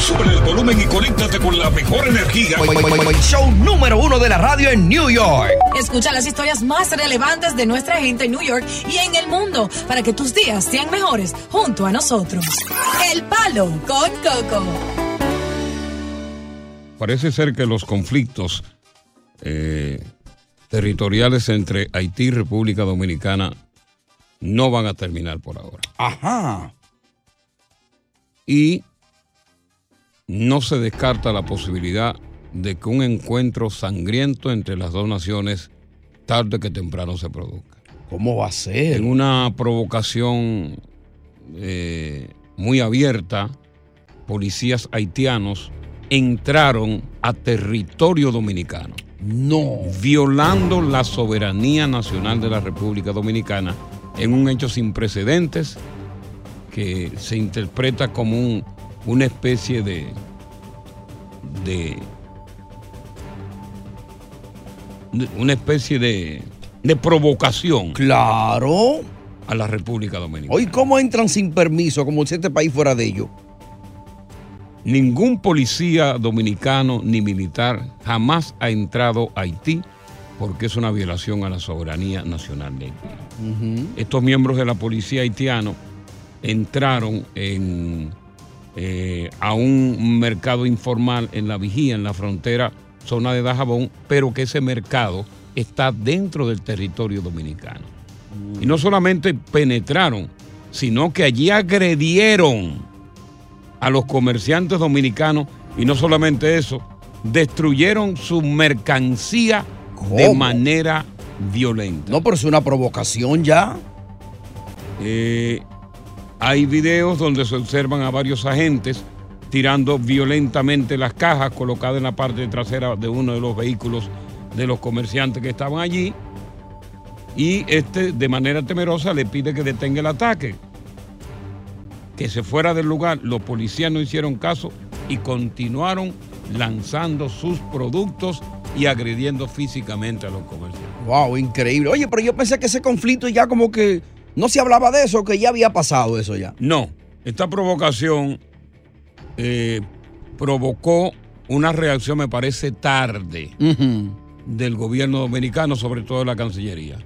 Sube el volumen y conéctate con la mejor energía. Show número uno de la radio en New York. Escucha las historias más relevantes de nuestra gente en New York y en el mundo para que tus días sean mejores junto a nosotros. El Palo con Coco. Parece ser que los conflictos eh, territoriales entre Haití y República Dominicana no van a terminar por ahora. Ajá. Y no se descarta la posibilidad de que un encuentro sangriento entre las dos naciones tarde que temprano se produzca. ¿Cómo va a ser? En una provocación eh, muy abierta, policías haitianos entraron a territorio dominicano. No. Violando la soberanía nacional de la República Dominicana en un hecho sin precedentes que se interpreta como un, una especie de, de, una especie de, de provocación. Claro. A la República Dominicana. Hoy, ¿cómo entran sin permiso como si este país fuera de ellos? Ningún policía dominicano ni militar jamás ha entrado a Haití porque es una violación a la soberanía nacional de Haití. Estos miembros de la policía haitiano entraron en, eh, a un mercado informal en la vigía, en la frontera zona de Dajabón, pero que ese mercado está dentro del territorio dominicano. Y no solamente penetraron, sino que allí agredieron a los comerciantes dominicanos y no solamente eso, destruyeron su mercancía de manera violenta. No, pero es una provocación ya. Eh, hay videos donde se observan a varios agentes tirando violentamente las cajas colocadas en la parte trasera de uno de los vehículos de los comerciantes que estaban allí. Y este, de manera temerosa, le pide que detenga el ataque. Que se fuera del lugar. Los policías no hicieron caso y continuaron lanzando sus productos y agrediendo físicamente a los comerciantes. Wow, increíble. Oye, pero yo pensé que ese conflicto ya como que no se hablaba de eso, que ya había pasado eso ya. No, esta provocación eh, provocó una reacción, me parece, tarde del gobierno dominicano, sobre todo de la Cancillería.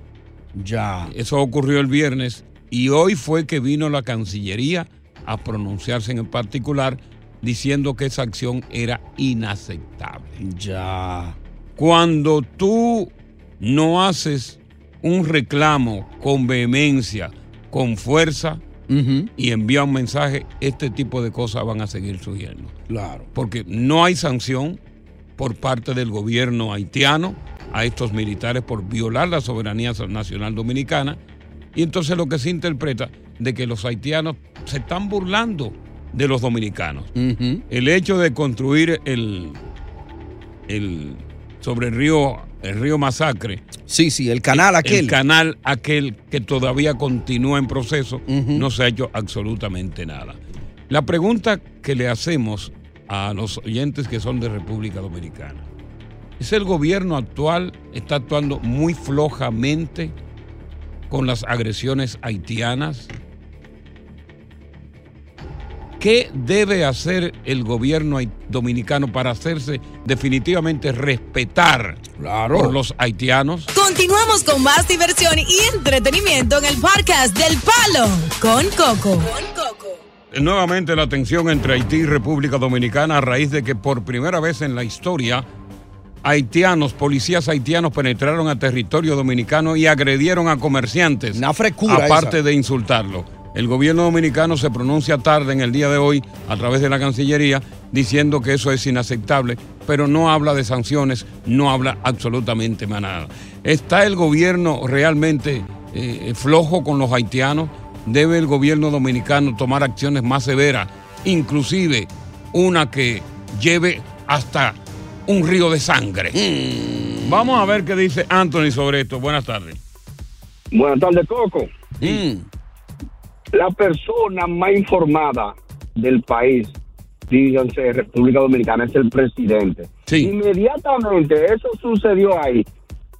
Ya. Eso ocurrió el viernes y hoy fue que vino la Cancillería a pronunciarse en particular diciendo que esa acción era inaceptable. Ya. Cuando tú no haces un reclamo con vehemencia, con fuerza y envía un mensaje, este tipo de cosas van a seguir surgiendo. Claro. Porque no hay sanción por parte del gobierno haitiano a estos militares por violar la soberanía nacional dominicana. Y entonces lo que se interpreta de que los haitianos se están burlando de los dominicanos. El hecho de construir el, el sobre el río el río Masacre. Sí, sí, el canal aquel. El canal aquel que todavía continúa en proceso, no se ha hecho absolutamente nada. La pregunta que le hacemos a los oyentes que son de República Dominicana. ¿Es el gobierno actual está actuando muy flojamente con las agresiones haitianas? ¿Qué debe hacer el gobierno dominicano para hacerse definitivamente respetar por los haitianos? Continuamos con más diversión y entretenimiento en el podcast del Palo con Coco. Nuevamente la tensión entre Haití y República Dominicana a raíz de que por primera vez en la historia haitianos, policías haitianos penetraron a territorio dominicano y agredieron a comerciantes. Una frecura Aparte esa. de insultarlo. El gobierno dominicano se pronuncia tarde en el día de hoy a través de la Cancillería diciendo que eso es inaceptable, pero no habla de sanciones, no habla absolutamente nada. ¿Está el gobierno realmente eh, flojo con los haitianos? ¿Debe el gobierno dominicano tomar acciones más severas, inclusive una que lleve hasta un río de sangre? Vamos a ver qué dice Anthony sobre esto. Buenas tardes. Buenas tardes, Coco. La persona más informada del país, díganse República Dominicana, es el presidente. Inmediatamente eso sucedió ahí.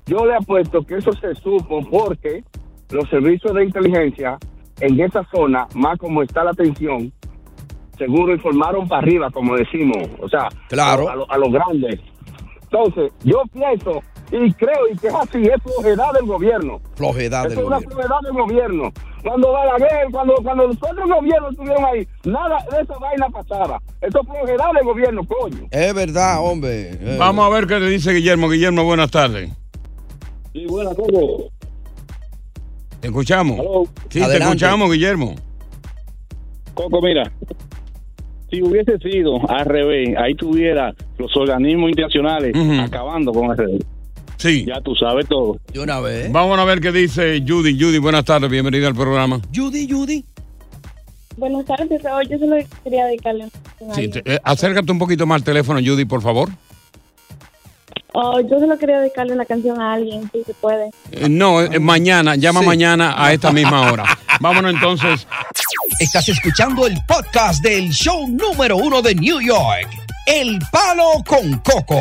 Yo le apuesto que eso se supo porque los servicios de inteligencia en esa zona, más como está la tensión, seguro informaron para arriba, como decimos, o sea, Claro. a, a lo- a los grandes. Entonces, yo pienso y creo y que es así, es flojedad del gobierno. Flojedad Eso del es una gobierno. flojedad del gobierno. Cuando Balaguer, cuando, cuando los otros gobiernos estuvieron ahí, nada de esa vaina pasaba. Eso es flojedad del gobierno, coño. Es verdad, hombre. Vamos a ver qué le dice Guillermo. Guillermo, buenas tardes. Sí, buenas Coco. ¿Te escuchamos? Sí, te escuchamos, Guillermo. Coco, mira, si hubiese sido al revés, ahí tuviera los organismos internacionales acabando con ese. Sí. Ya tú sabes todo. De una vez. Vamos a ver qué dice Judy. Judy, buenas tardes, bienvenida al programa. Judy, Judy. Buenas tardes. Yo solo quería dedicarle una Sí, te- eh, acércate un poquito más al teléfono, Judy, por favor. Oh, yo solo quería dedicarle una canción a alguien, si se puede. Eh, no, eh, mañana, llama Sí. mañana a esta misma hora. Vámonos entonces. Estás escuchando el podcast del show número uno de New York, El Palo con Coco.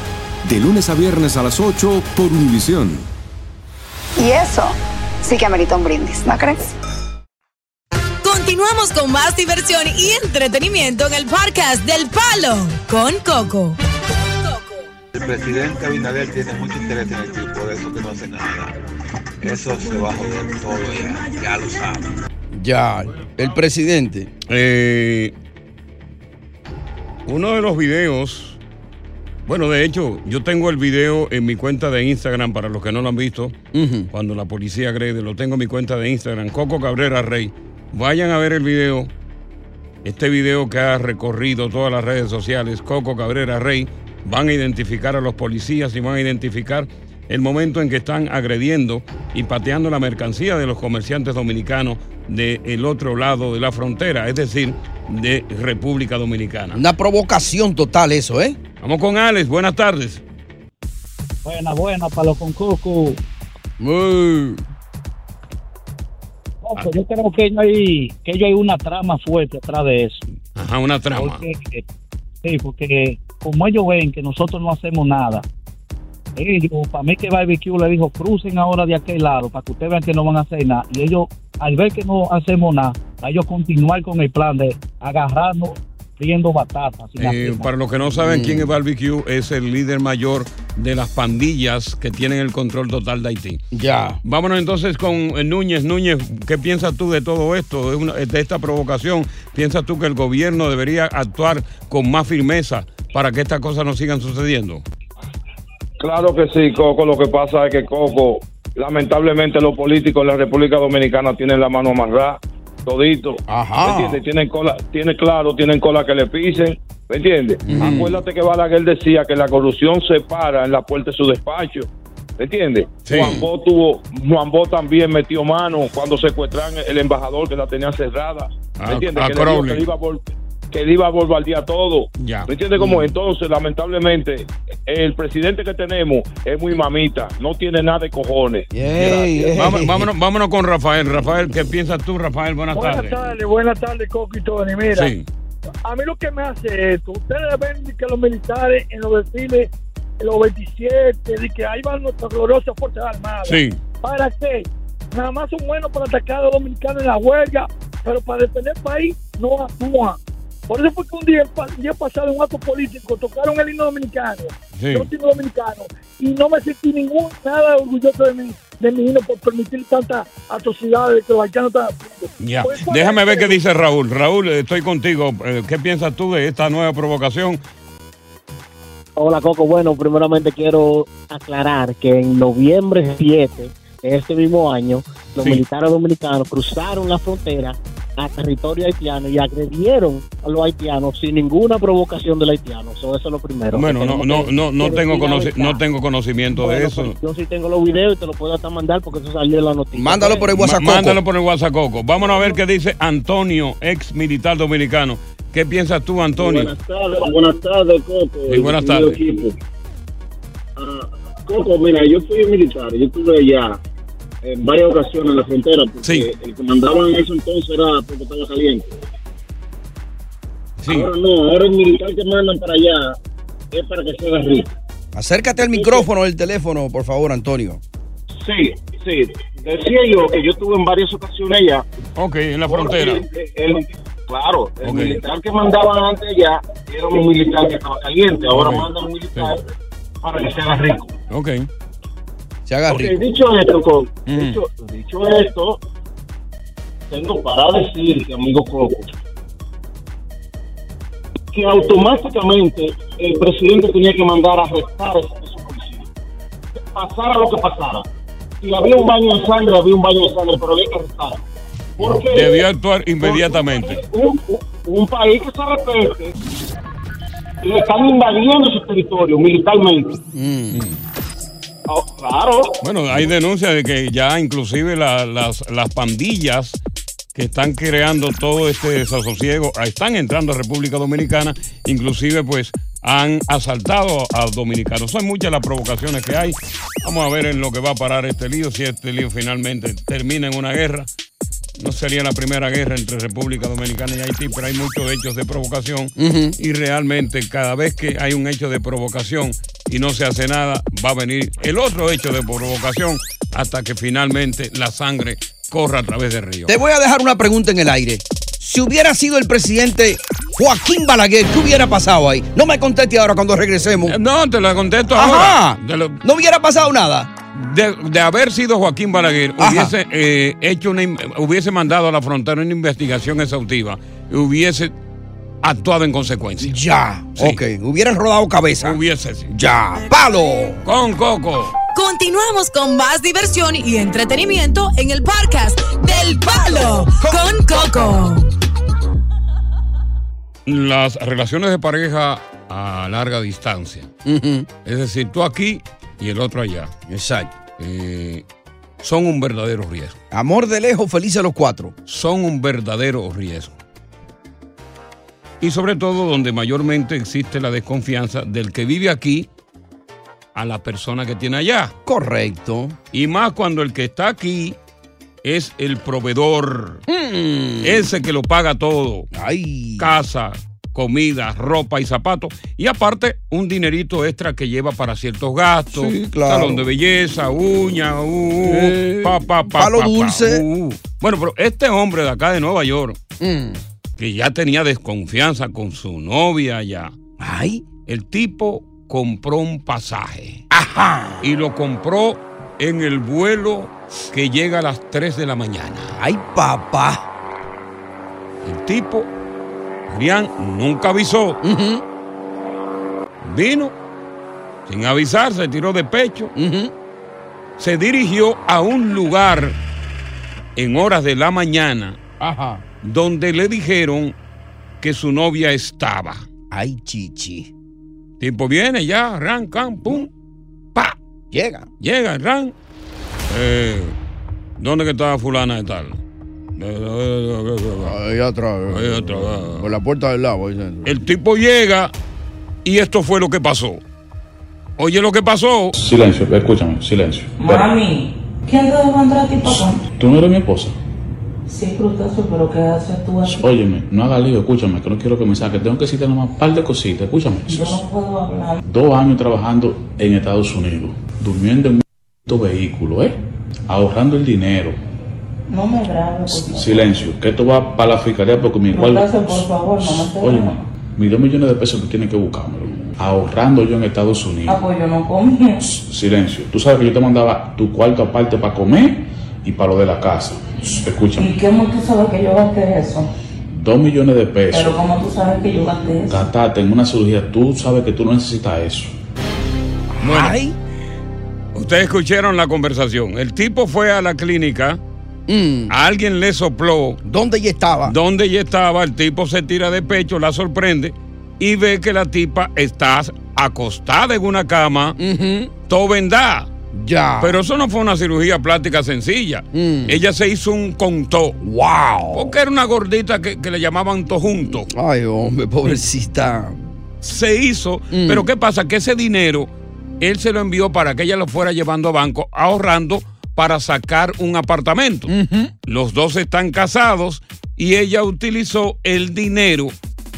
De lunes a viernes a las 8 por Univisión. Y eso sí que amerita un brindis, ¿no crees? Continuamos con más diversión y entretenimiento en el podcast del Palo con Coco. El presidente Abinader tiene mucho interés en el equipo, por eso que no hace nada. Eso se va a joder todo ya, ya lo saben. Ya, el presidente. Eh, uno de los videos, bueno, de hecho, yo tengo el video en mi cuenta de Instagram para los que no lo han visto, cuando la policía agrede, lo tengo en mi cuenta de Instagram, Coco Cabrera Rey. Vayan a ver el video, este video que ha recorrido todas las redes sociales, Coco Cabrera Rey, van a identificar a los policías y van a identificar el momento en que están agrediendo y pateando la mercancía de los comerciantes dominicanos del otro lado de la frontera, es decir, de República Dominicana. Una provocación total eso, ¿eh? Vamos con Alex, buenas tardes. Buena, buena, palo con coco. Muy. Coco, yo creo que no hay, que ellos hay una trama fuerte atrás de eso. Ajá, una trama. Porque, sí, porque como ellos ven que nosotros no hacemos nada, ellos, para mí que Barbecue le dijo, crucen ahora de aquel lado para que ustedes vean que no van a hacer nada. Y ellos, al ver que no hacemos nada, a ellos continuar con el plan de agarrarnos friendo batatas. Eh, para los que no saben Mm. quién es Barbecue, es el líder mayor de las pandillas que tienen el control total de Haití. Ya. Vámonos entonces con eh, Núñez. Núñez, ¿qué piensas tú de todo esto, de, una- de esta provocación? ¿Piensas tú que el gobierno debería actuar con más firmeza para que estas cosas no sigan sucediendo? Claro que sí, Coco. Lo que pasa es que Coco, lamentablemente los políticos en la República Dominicana tienen la mano amarrada, todito. Ajá. ¿Me entiendes? Tienen cola, tienen claro, tienen cola que le pisen. ¿Me entiendes? Acuérdate que Balaguer decía que la corrupción se para en la puerta de su despacho. ¿Me entiendes? Juan Bo tuvo, Juan Bo también metió mano cuando secuestraron el embajador que la tenía cerrada. ¿Me entiendes? que, le dijo que le iba a que le iba a bombardear todo. Ya. ¿Me entiendes cómo? Mm. Entonces, lamentablemente, el presidente que tenemos es muy mamita, no tiene nada de cojones. Vámonos, vámonos, vámonos con Rafael. Rafael, ¿qué piensas tú, Rafael? Buenas, Buenas tardes. tardes, buenas tardes, Coco y Tony. Mira, Sí. a mí lo que me hace esto, ustedes ven que los militares en los desfiles, en los 27, de que ahí van nuestras gloriosas Fuerzas Armadas. Sí. ¿Para qué? Nada más son buenos para atacar a los dominicanos en la huelga, pero para defender el país no actúan. Por eso fue que un día, un día pasado en un acto político tocaron el himno dominicano, Sí. el himno dominicano, y no me sentí ningún nada orgulloso de mi, de mi himno por permitir tantas atrocidades que los haitianos están. Ya. Pues, ¿cuál Déjame ver el- qué dice Raúl. Raúl, estoy contigo. Eh, ¿Qué piensas tú de esta nueva provocación? Hola Coco, bueno, primeramente quiero aclarar que en noviembre 7 de este mismo año, los Sí. militares dominicanos cruzaron la frontera a territorio haitiano y agredieron a los haitianos sin ninguna provocación del haitiano. So, eso es lo primero. Bueno, Que no, no, que- no, no que tengo no tengo conocimiento de eso. pues, yo sí tengo los videos y te los puedo hasta mandar porque eso salió en la noticia. Mándalo por el WhatsApp. Mándalo por el WhatsApp, Coco. Vámonos a ver qué dice Antonio, ex militar dominicano. ¿Qué piensas tú, Antonio? Buenas tardes, buenas tardes, Coco. Sí, buenas tardes. equipo. Ah, Coco, mira, yo fui militar, yo estuve allá en varias ocasiones en la frontera, porque el que mandaban en ese entonces era porque estaba caliente. Ahora no, ahora el militar que mandan para allá es para que se haga rico. Acércate al micrófono del teléfono, por favor, Antonio. Sí, sí. Decía yo que yo estuve en varias ocasiones allá. Ok, en la frontera. El- claro, el militar que mandaban antes allá era un militar que estaba caliente. Ahora Ok. mandan un militar para que se haga rico. Ok. Se haga Ok, rico. dicho esto, Mm. dicho, dicho esto, tengo para decir que, amigo Coco, que automáticamente el presidente tenía que mandar a arrestar a esos policías. Pasara lo que pasara. Si había un baño de sangre, había un baño de sangre, pero había que arrestar. ¿Por qué? Debió actuar inmediatamente. un, un país que se respete le están invadiendo su territorio militarmente. Ah, claro. Bueno, hay denuncias de que ya inclusive la- las, las pandillas que están creando todo este desasosiego están entrando a República Dominicana, inclusive pues han asaltado a dominicanos. Son muchas las provocaciones que hay. Vamos a ver en lo que va a parar este lío, si este lío finalmente termina en una guerra. No sería la primera guerra entre República Dominicana y Haití, pero hay muchos hechos de provocación y realmente cada vez que hay un hecho de provocación y no se hace nada, va a venir el otro hecho de provocación hasta que finalmente la sangre corra a través del río. Te voy a dejar una pregunta en el aire. Si hubiera sido el presidente Joaquín Balaguer, ¿qué hubiera pasado ahí? No me conteste ahora cuando regresemos. No, te la contesto Ajá. ahora. Lo- No hubiera pasado nada. de, de haber sido Joaquín Balaguer, hubiese eh, hecho una, hubiese mandado a la frontera una investigación exhaustiva y hubiese actuado en consecuencia. Ya, Sí. ok. Hubieran rodado cabeza. Hubiese, sí. Ya, palo. Con Coco. Continuamos con más diversión y entretenimiento en el podcast del Palo con Coco. Las relaciones de pareja a larga distancia. Es decir, tú aquí y el otro allá. Exacto. Eh, son un verdadero riesgo. Amor de lejos, felices los cuatro. Son un verdadero riesgo. Y sobre todo donde mayormente existe la desconfianza del que vive aquí a la persona que tiene allá. Correcto. Y más cuando el que está aquí es el proveedor. Ese que lo paga todo. Casa, comida, ropa y zapatos. Y aparte, un dinerito extra que lleva para ciertos gastos. Sí, claro. Salón de belleza, uña, uh, Eh, pa, pa, pa, palo pa, pa, dulce. uh. Bueno, pero este hombre de acá de Nueva York, Mm. Que ya tenía desconfianza con su novia allá. Ay. El tipo compró un pasaje. Ajá. Y lo compró en el vuelo que llega a las 3 de la mañana. Ay, papá. El tipo, Rian, nunca avisó. Vino sin avisar, se tiró de pecho. Se dirigió a un lugar en horas de la mañana Ajá. Donde le dijeron que su novia estaba. Ay, chichi. Tipo viene ya, ran, can, pum, pa. Llega. Llega, ran. Eh, ¿Dónde que estaba fulana de tal? Ahí atrás. Ahí atrás. Por la puerta del lado. ahí dentro. El tipo llega y esto fue lo que pasó. Oye lo que pasó. Silencio, escúchame, silencio. Mami, ¿quién te dejó entrar a ti, papá? ¿Tú no eres mi esposa? Sí, Frutoso, pero ¿qué haces tú aquí? Óyeme, no hagas lío, escúchame, que no quiero que me saques. Tengo que decirte nomás un par de cositas, escúchame. Yo no puedo hablar. Dos años trabajando en Estados Unidos, durmiendo en un vehículo, ¿eh? Ahorrando el dinero. No me grabes. Silencio, que esto va para la fiscalía porque mi igual. Por favor, no me Óyeme, mis dos millones de pesos tú tienes que buscármelo. Ahorrando yo en Estados Unidos. Ah, pues yo no comí. Silencio. Tú sabes que yo te mandaba tu cuarto aparte para comer y para lo de la casa. Escúchame. ¿Y cómo tú sabes que yo gasté eso? Dos millones de pesos. Pero ¿cómo tú sabes que yo gasté eso? Gatate en una cirugía. Tú sabes que tú no necesitas eso. Bueno, ustedes escucharon la conversación. El tipo fue a la clínica. A alguien le sopló. ¿Dónde ella estaba? ¿Dónde ella estaba? El tipo se tira de pecho, la sorprende y ve que la tipa está acostada en una cama, todo vendada. Ya. Pero eso no fue una cirugía plástica sencilla. Ella se hizo un contó. ¡Wow! Porque era una gordita que, que le llamaban tojunto. Ay, hombre, pobrecita. Se hizo. Pero ¿qué pasa? Que ese dinero él se lo envió para que ella lo fuera llevando a banco, ahorrando para sacar un apartamento. Los dos están casados y ella utilizó el dinero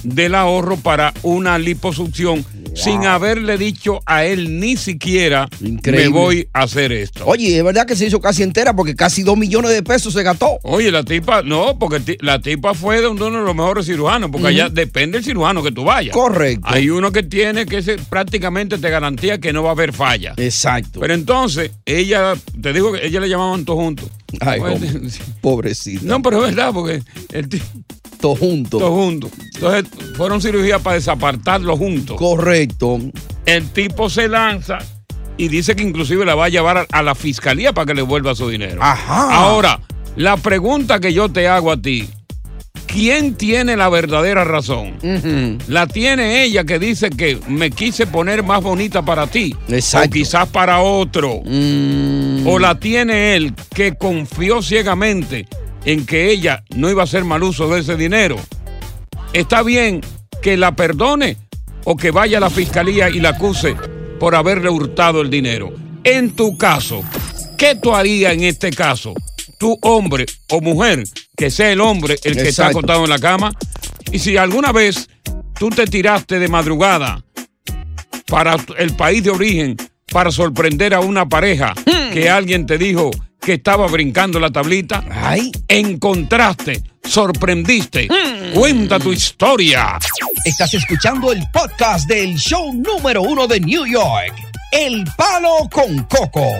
del ahorro para una liposucción sin haberle dicho a él ni siquiera Increíble. me voy a hacer esto. Oye, es verdad que se hizo casi entera porque casi dos millones de pesos se gastó. Oye, la tipa, no, porque la tipa fue de uno de los mejores cirujanos, porque allá depende del cirujano que tú vayas. Correcto. Hay uno que tiene que ese prácticamente te garantía que no va a haber falla. Exacto. Pero entonces, ella, te digo que ella le llamaban todos juntos. Ay, Pues, hombre, pobrecita. No, pero es verdad, porque el ti- Todo junto. Entonces, fueron cirugías para desapartarlos juntos. Correcto. El tipo se lanza y dice que inclusive la va a llevar a, a la fiscalía para que le vuelva su dinero. Ajá. Ahora, la pregunta que yo te hago a ti, ¿quién tiene la verdadera razón? La tiene ella que dice que me quise poner más bonita para ti. Exacto. O quizás para otro. O la tiene él que confió ciegamente en que ella no iba a hacer mal uso de ese dinero. Está bien que la perdone o que vaya a la fiscalía y la acuse por haberle hurtado el dinero. En tu caso, ¿qué tú harías en este caso? Tu hombre o mujer, que sea el hombre el que está Exacto. acostado en la cama. Y si alguna vez tú te tiraste de madrugada para el país de origen para sorprender a una pareja que alguien te dijo que estaba brincando la tablita, encontraste, sorprendiste. Cuenta tu historia. Estás escuchando el podcast del show número uno de New York, El Palo con Coco.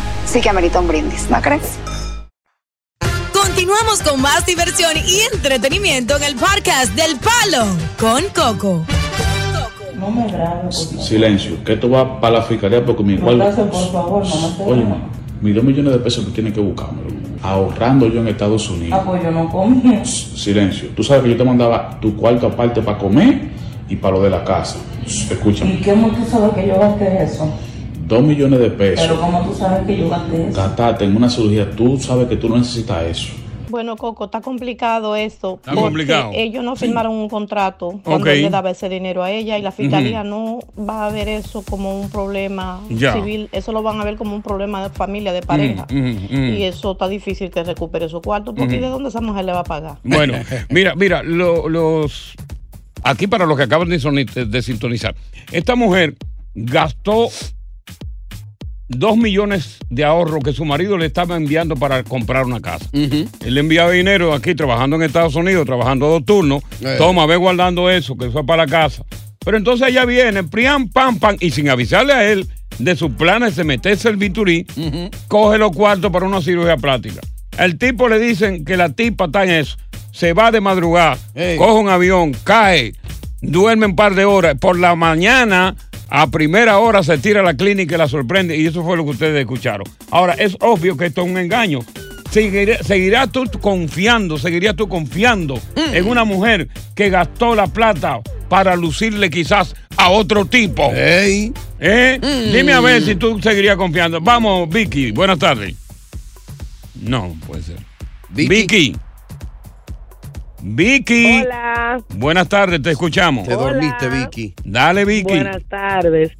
sí que amerita un brindis, ¿no crees? Continuamos con más diversión y entretenimiento en el podcast del Palo con Coco. No me. Silencio, que esto va para la fiscalía porque mi igual. Por favor, no Oye, mis dos millones de pesos tú tienes que buscármelo. Ahorrando yo en Estados Unidos. Ah, pues yo no comí. Silencio. Tú sabes que yo te mandaba tu cuarto aparte para comer y para lo de la casa. Escúchame. ¿Y cómo tú sabes que yo gasté eso? Dos millones de pesos. Pero ¿cómo tú sabes que yo gasté eso? Gastarte en una cirugía, tú sabes que tú no necesitas eso. Bueno, Coco, está complicado esto. Está porque complicado. Ellos no firmaron un contrato cuando Ok. él le daba ese dinero a ella y la fiscalía no va a ver eso como un problema Ya. civil. Eso lo van a ver como un problema de familia, de pareja. Y eso está difícil que recupere su cuarto porque. ¿de dónde esa mujer le va a pagar? Bueno, mira, mira, lo- los aquí para los que acaban de, de sintonizar, esta mujer gastó dos millones de ahorro que su marido le estaba enviando para comprar una casa. Él le enviaba dinero aquí trabajando en Estados Unidos, trabajando dos turnos. Eh. Toma, ve guardando eso, que eso es para la casa. Pero entonces ella viene, priam, pam, pam, y sin avisarle a él de sus planes de meterse el biturí, coge los cuartos para una cirugía plástica. El tipo le dicen que la tipa está en eso. Se va de madrugada, coge un avión, cae, duerme un par de horas. Por la mañana, a primera hora, se tira a la clínica y la sorprende. Y eso fue lo que ustedes escucharon. Ahora, es obvio que esto es un engaño. Seguirá- seguirás tú confiando, seguirías tú confiando en una mujer que gastó la plata para lucirle quizás a otro tipo. ¿Eh? Dime a ver si tú seguirías confiando. Vamos, Vicky, buenas tardes. No, puede ser. Vicky. Vicky. Hola. Buenas tardes, te escuchamos. Te dormiste, Hola. Dale, Vicky. Buenas tardes.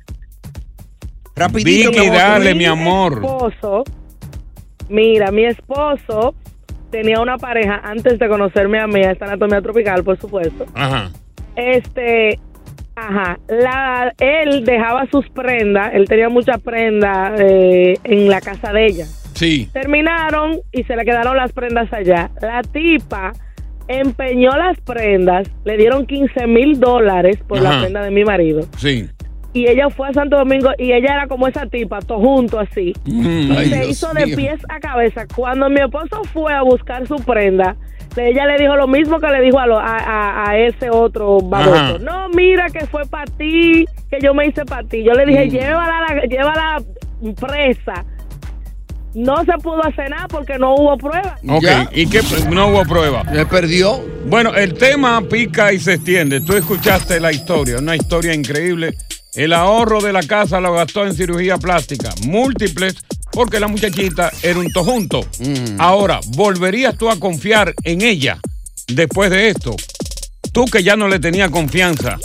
Vicky, Como dale, mi mi amor. Esposo, mira, mi esposo tenía una pareja antes de conocerme a mí, esta anatomía tropical, por supuesto. Ajá. Este, ajá, la, él dejaba sus prendas, él tenía muchas prendas eh, en la casa de ella. Sí. Terminaron y se le quedaron las prendas allá. La tipa empeñó las prendas, le dieron 15 mil dólares por Ajá. la prenda de mi marido. Sí. Y ella fue a Santo Domingo y ella era como esa tipa, todo junto así. Mm. y Ay, se Dios hizo de mío. pies a cabeza. Cuando mi esposo fue a buscar su prenda, ella le dijo lo mismo que le dijo a, lo- a, a- a ese otro baboso. Ajá. No, mira que fue para ti, que yo me hice para ti. Yo le dije, Mm. llévala, la- llévala presa. No se pudo hacer nada porque no hubo prueba. Ok, ¿y qué? No hubo prueba. ¿Le perdió? Bueno, el tema pica y se extiende. Tú escuchaste la historia, una historia increíble. El ahorro de la casa lo gastó en cirugía plástica, múltiples, porque la muchachita era un tojunto. Ahora, ¿volverías tú a confiar en ella después de esto? Tú que ya no le tenías confianza,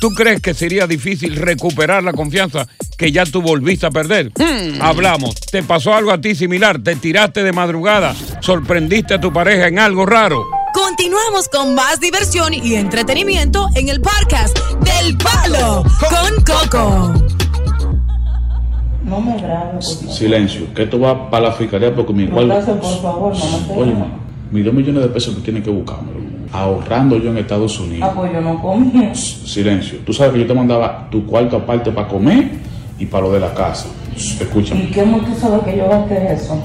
¿tú crees que sería difícil recuperar la confianza que ya tú volviste a perder? Hablamos. ¿Te pasó algo a ti similar? ¿Te tiraste de madrugada? ¿Sorprendiste a tu pareja en algo raro? Continuamos con más diversión y entretenimiento en el podcast del Palo con Coco. No me grabes. Silencio, que esto va para la fiscalía porque mi igual. Por favor, no me Oye, grabando. ma, mis dos millones de pesos tú tienes que buscármelo. Ahorrando yo en Estados Unidos. Ah, pues yo no comí. Silencio. Tú sabes que yo te mandaba tu cuarto aparte para comer y para lo de la casa. Escúchame. ¿Y cómo tú sabes que yo gasté eso?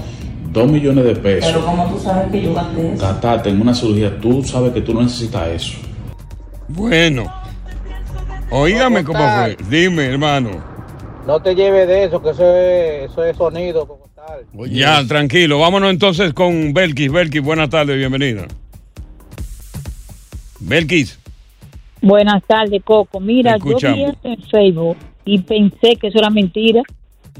Dos millones de pesos. Pero ¿cómo tú sabes que yo gasté eso? Gastarte en una cirugía, tú sabes que tú no necesitas eso. Bueno. Oígame cómo fue. Dime, hermano. No te lleves de eso, que eso es, eso es sonido. como está. Ya, tranquilo. Vámonos entonces con Belkis. Belkis, buenas tardes, bienvenida. Belkis. Buenas tardes, Coco. Mira, yo vi esto en Facebook y pensé que eso era mentira.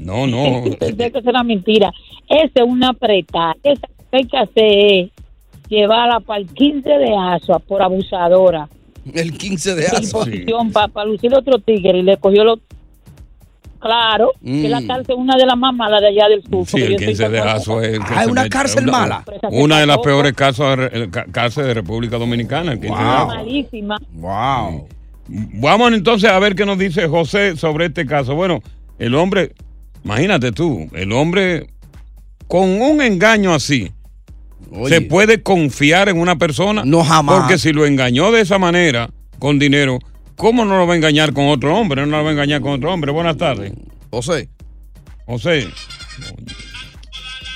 No, no. Pensé que eso era mentira. Esa es una preta. Esa lo que hay que hacer es llevarla para el 15 de Asua por abusadora. El 15 de Asua. posición para lucir otro tigre y le cogió los... Claro, que la Mm. cárcel una de las más malas de allá del sur. Sí, el yo soy 15 de. Azo es Ah, se una cárcel una- mala. Una de las peores de, ca- cárceles de República Dominicana. el 15 de Azo. Malísima. Wow. Vamos entonces a ver qué nos dice José sobre este caso. Bueno, el hombre, imagínate tú, el hombre con un engaño así, Oye. ¿se puede confiar en una persona? No, jamás. Porque si lo engañó de esa manera, con dinero, ¿cómo no lo va a engañar con otro hombre? No lo va a engañar con otro hombre. Buenas tardes. José. José.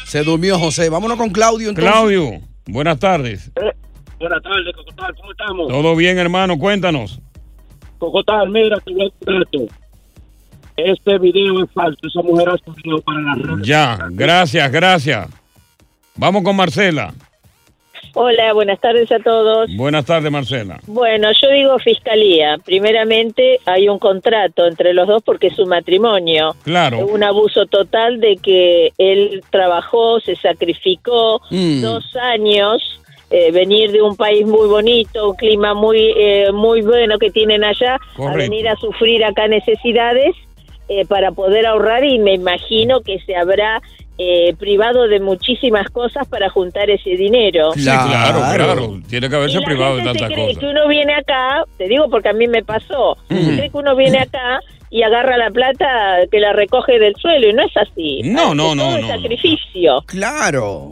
Se durmió José. Vámonos con Claudio entonces. Claudio, buenas tardes. Buenas tardes, ¿cómo estamos? ¿Todo bien, hermano? Cuéntanos. Cocotal, mira, te voy a decir esto. Este video es falso, esa mujer ha subido para la red. Ya, gracias, gracias. Vamos con Marcela. Hola, buenas tardes a todos. Buenas tardes, Marcela. Bueno, yo digo fiscalía. Primeramente hay un contrato entre los dos porque es un matrimonio. Claro. Un abuso total de que él trabajó, se sacrificó Mm. dos años. Eh, venir de un país muy bonito, un clima muy eh, muy bueno que tienen allá, a venir a sufrir acá necesidades eh, para poder ahorrar y me imagino que se habrá eh, privado de muchísimas cosas para juntar ese dinero. Claro, claro. Tiene que haberse Y la privado de gente tantas cree cosas. que uno viene acá, te digo porque a mí me pasó, cree que uno viene acá y agarra la plata que la recoge del suelo y no es así. No, no, no, el no, no. sacrificio. Claro.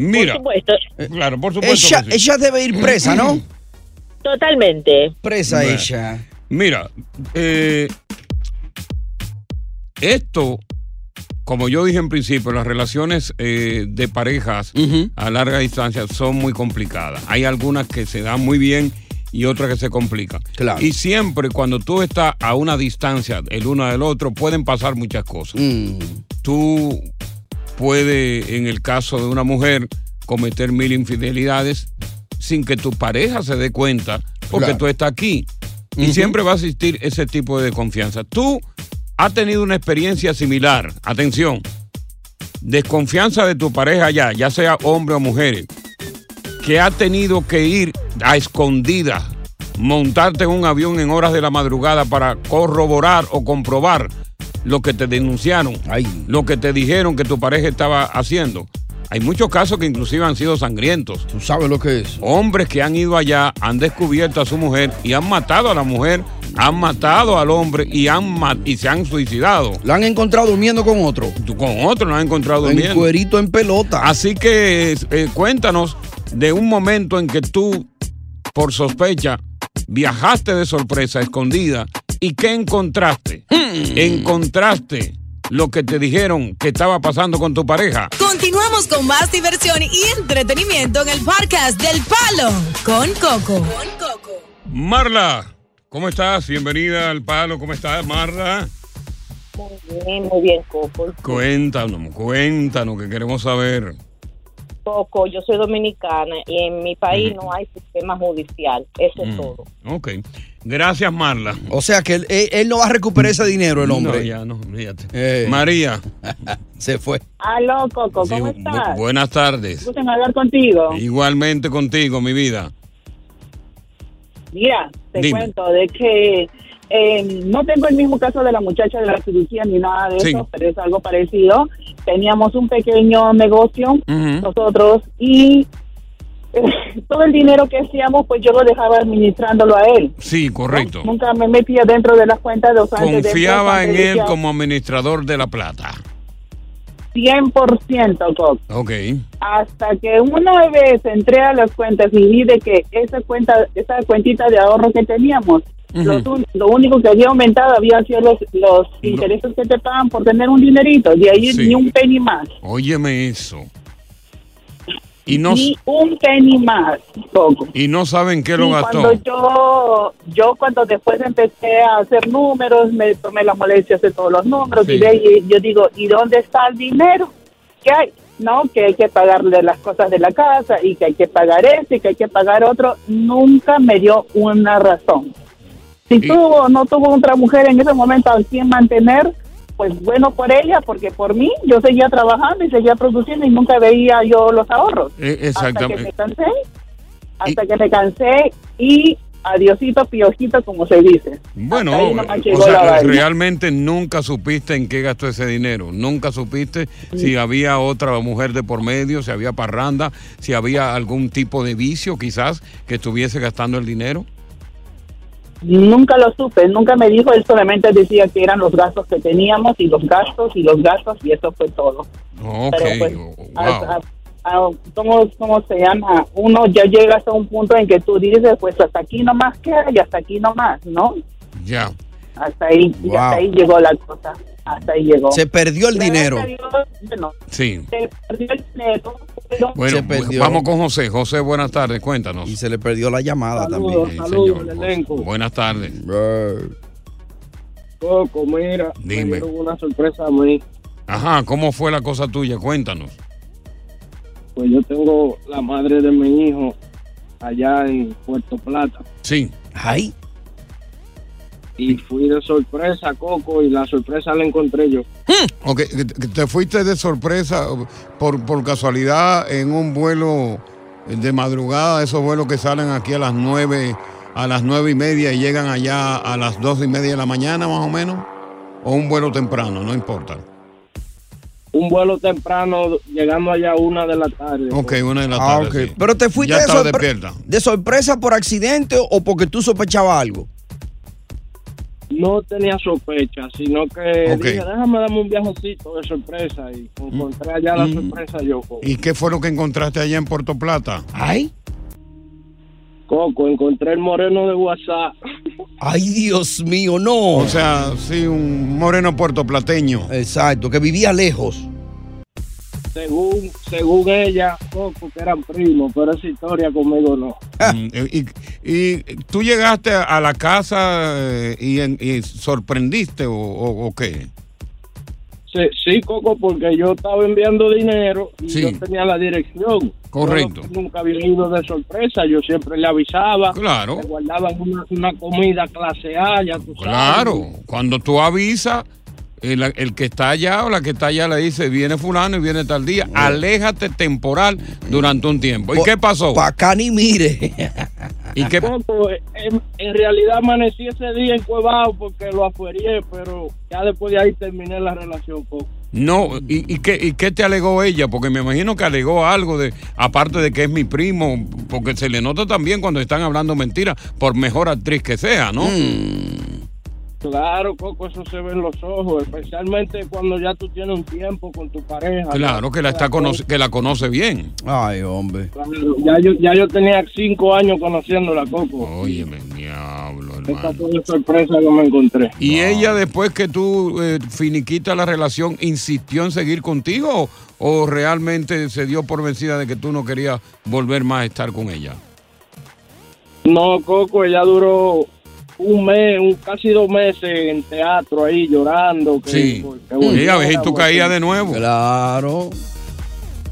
Mira. Por supuesto. Claro, por supuesto. Ella, que sí. ella debe ir presa, ¿no? Totalmente. Presa Bueno. ella. Mira, eh, esto, como yo dije en principio, las relaciones eh, de parejas a larga distancia son muy complicadas. Hay algunas que se dan muy bien y otras que se complican. Claro. Y siempre cuando tú estás a una distancia el uno del otro, pueden pasar muchas cosas. Mm. Tú puedes, en el caso de una mujer, cometer mil infidelidades sin que tu pareja se dé cuenta porque Claro. tú estás aquí. Y siempre va a existir ese tipo de desconfianza. Tú has tenido una experiencia similar, atención, desconfianza de tu pareja allá, ya sea hombre o mujer, que ha tenido que ir a escondidas, montarte en un avión en horas de la madrugada para corroborar o comprobar lo que te denunciaron, lo que te dijeron que tu pareja estaba haciendo. Hay muchos casos que inclusive han sido sangrientos. Tú sabes lo que es. Hombres que han ido allá, han descubierto a su mujer y han matado a la mujer, han matado al hombre y, han y se han suicidado. La han encontrado durmiendo con otro. Con otro lo han encontrado En durmiendo. cuerito en pelota. Así que eh, cuéntanos de un momento en que tú, por sospecha, viajaste de sorpresa, escondida, y qué encontraste. Encontraste lo que te dijeron que estaba pasando con tu pareja. Continuamos con más diversión y entretenimiento en el podcast del Palo con Coco. Marla, ¿cómo estás? Bienvenida al palo. ¿Cómo estás, Marla? Muy bien, muy bien, Coco. Cuéntanos, cuéntanos, que queremos saber. Coco, yo soy dominicana y en mi país no hay sistema judicial. Eso es Mm. todo. Ok. Gracias, Marla. O sea que él, él- él no va a recuperar ese dinero, el hombre. No, ya no, fíjate. Eh. María. Se fue. Aló, Coco, Sí, ¿cómo bu- estás? buenas tardes. Gusto en hablar contigo. Igualmente contigo, mi vida. Mira, te Dime. cuento de que eh, no tengo el mismo caso de la muchacha de la cirugía ni nada de Sí. eso, pero es algo parecido. Teníamos un pequeño negocio nosotros y eh, todo el dinero que hacíamos, pues yo lo dejaba administrándolo a él. Sí, correcto. Nunca me metía dentro de las cuentas de los antes de Confiaba en él como administrador de la plata. 100%, Coco. Ok. hasta que una vez entré a las cuentas y vi de que esa cuenta, esa cuentita de ahorro que teníamos, Los lo único que había aumentado habían sido los, los intereses que te pagan por tener un dinerito, de ahí Sí. ni un penny más, Óyeme eso. Y no, ni un penny más, Coco. y no saben qué lo Y gastó. Cuando yo, yo cuando después empecé a hacer números, me tomé la molestia de hacer todos los números Sí. y, de ahí yo digo, ¿y dónde está el dinero? ¿qué hay? No, que hay que pagarle las cosas de la casa y que hay que pagar esto y que hay que pagar otro. Nunca me dio una razón. Si tuvo o no tuvo otra mujer en ese momento a quien mantener, pues bueno por ella, porque por mí yo seguía trabajando y seguía produciendo y nunca veía yo los ahorros. Eh, exactamente. Hasta que me cansé, hasta que me cansé y adiosito piojito, como se dice. Bueno, o sea, realmente nunca supiste en qué gastó ese dinero. Nunca supiste si había otra mujer de por medio, si había parranda, si había algún tipo de vicio quizás que estuviese gastando el dinero. Nunca lo supe, nunca me dijo, él solamente decía que eran los gastos que teníamos y los gastos y los gastos y eso fue todo. Pero, pues, wow. a- a- a- ¿cómo, ¿Cómo se llama? Uno ya llega hasta un punto en que tú dices, pues hasta aquí nomás queda y hasta aquí nomás, ¿no? Ya. Hasta ahí, y Wow. hasta ahí llegó la cosa, hasta ahí llegó. Se perdió el dinero. a Dios, bueno, Sí. se perdió el dinero, pero- Bueno, perdió. vamos con José. José, buenas tardes, cuéntanos. Y se le perdió la llamada Saludos, también. saludos, el elenco. Buenas tardes. Coco, mira, Dime. me dieron una sorpresa a mí. Ajá, ¿cómo fue la cosa tuya? Cuéntanos. Pues yo tengo la madre de mi hijo allá en Puerto Plata. Sí. Ay. Y fui de sorpresa, Coco, y la sorpresa la encontré yo. Ok, que te- fuiste de sorpresa por, por casualidad en un vuelo de madrugada, esos vuelos que salen aquí a las nueve, a las nueve y media y llegan allá a las dos y media de la mañana más o menos, o un vuelo temprano, no importa. Un vuelo temprano, llegando allá a una de la tarde. Ok, una de la Ah, tarde. ok. sí. Pero te fuiste Ya de, sorpre- despierta. de sorpresa por accidente o porque tú sospechabas algo. No tenía sospecha, sino que dije, déjame darme un viajecito de sorpresa. Y encontré allá la Mm. sorpresa yo, Coco. ¿Y qué fue lo que encontraste allá en Puerto Plata? Ay. Coco, encontré el moreno de WhatsApp. Ay, Dios mío, no. O sea, sí, un moreno puertoplateño. Exacto, que vivía lejos. Según, según ella, Coco, que eran primos, pero esa historia conmigo no. Mm, y, y tú llegaste a la casa eh, y, y sorprendiste o, o- o qué? Sí, sí, Coco, porque yo estaba enviando dinero y Sí. yo tenía la dirección. Correcto. Yo nunca había ido de sorpresa, yo siempre le avisaba. Claro. Me guardaban una, una comida clase A, ya tú sabes. Claro, cuando tú avisas, el, el que está allá o la que está allá le dice, viene fulano y viene tal día, aléjate temporal durante un tiempo. ¿Y qué pasó? Pa' acá ni mire. ¿Y qué? Coco, en, en realidad amanecí ese día en Cuevao porque lo afuerié, pero ya después de ahí terminé la relación, Coco. No, ¿y, y qué, ¿y qué te alegó ella? Porque me imagino que alegó algo de, aparte de que es mi primo, porque se le nota también cuando están hablando mentiras, por mejor actriz que sea, ¿no? Claro, Coco, eso se ve en los ojos, especialmente cuando ya tú tienes un tiempo con tu pareja. Claro, que la, está conoce, que la conoce bien. Ay, hombre. Claro, ya yo, ya yo tenía cinco años conociéndola, Coco. Óyeme, diablo, Esta fue la sorpresa que me encontré. ¿Y ella después que tú eh, finiquitas la relación, insistió en seguir contigo o, o realmente se dio por vencida de que tú no querías volver más a estar con ella? No, Coco, ella duró un mes, un, casi dos meses en teatro ahí llorando. Que, Sí. que Sí, a tú caías de nuevo. Claro.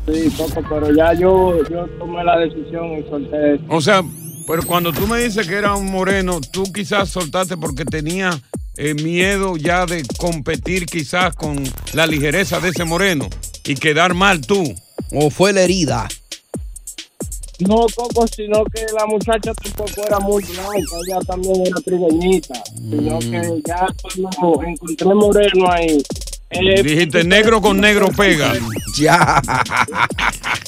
Sí, Coco, pero ya yo, yo tomé la decisión y solté eso. O sea, pero cuando tú me dices que era un moreno, tú quizás soltaste porque tenías eh, miedo ya de competir quizás con la ligereza de ese moreno y quedar mal tú. O fue la herida. No, Coco, sino que la muchacha tampoco era muy blanca, ella también era trigueñita. Sino que ya cuando encontré moreno ahí. eh, Dijiste negro con negro pega. Ya.